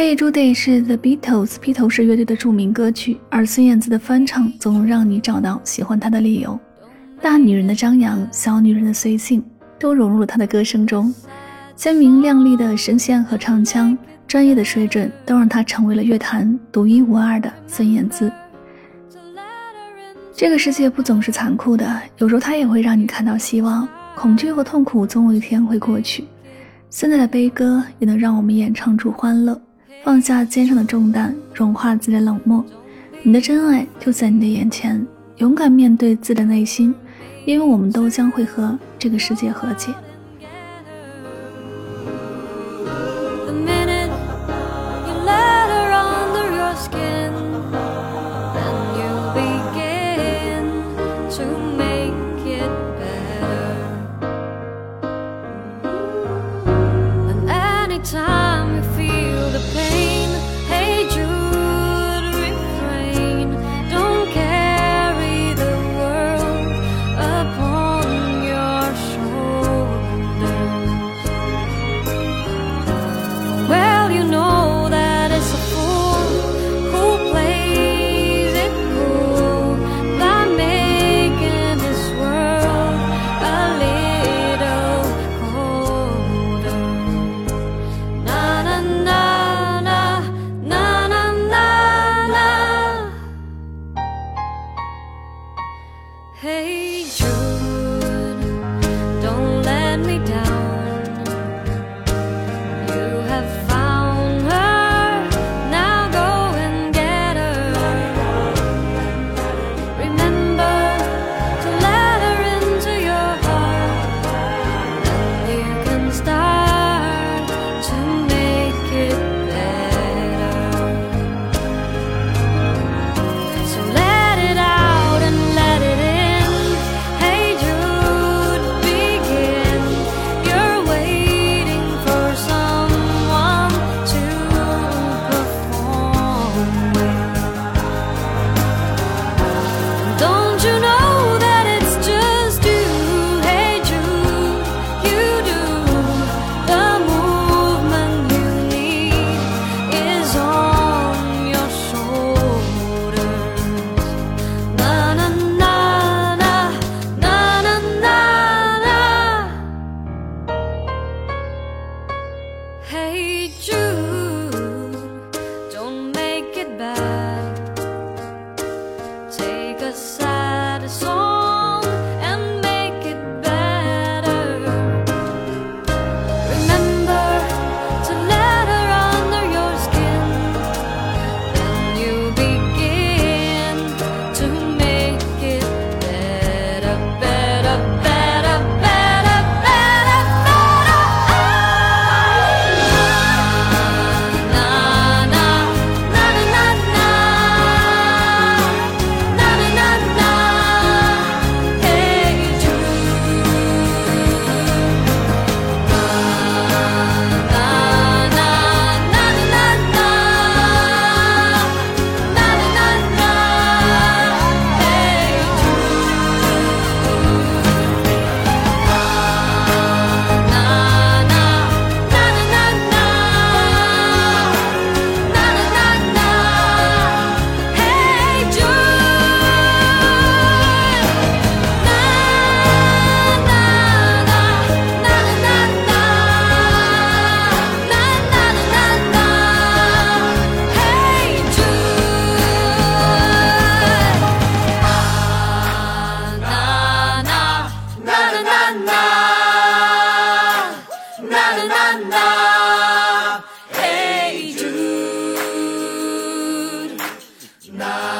Hey Jude 是 The Beatles 披头士乐队的著名歌曲，而孙燕姿的翻唱总能让你找到喜欢她的理由。大女人的张扬，小女人的随性，都融入了她的歌声中。鲜明亮丽的声线和唱腔，专业的水准，都让她成为了乐坛独一无二的孙燕姿。这个世界不总是残酷的，有时候它也会让你看到希望。恐惧和痛苦总有一天会过去。现在的悲歌也能让我们演唱出欢乐。放下肩上的重担，融化自己的冷漠。你的真爱就在你的眼前，勇敢面对自己的内心，因为我们都将会和这个世界和解。Hey Hey Jude, 나.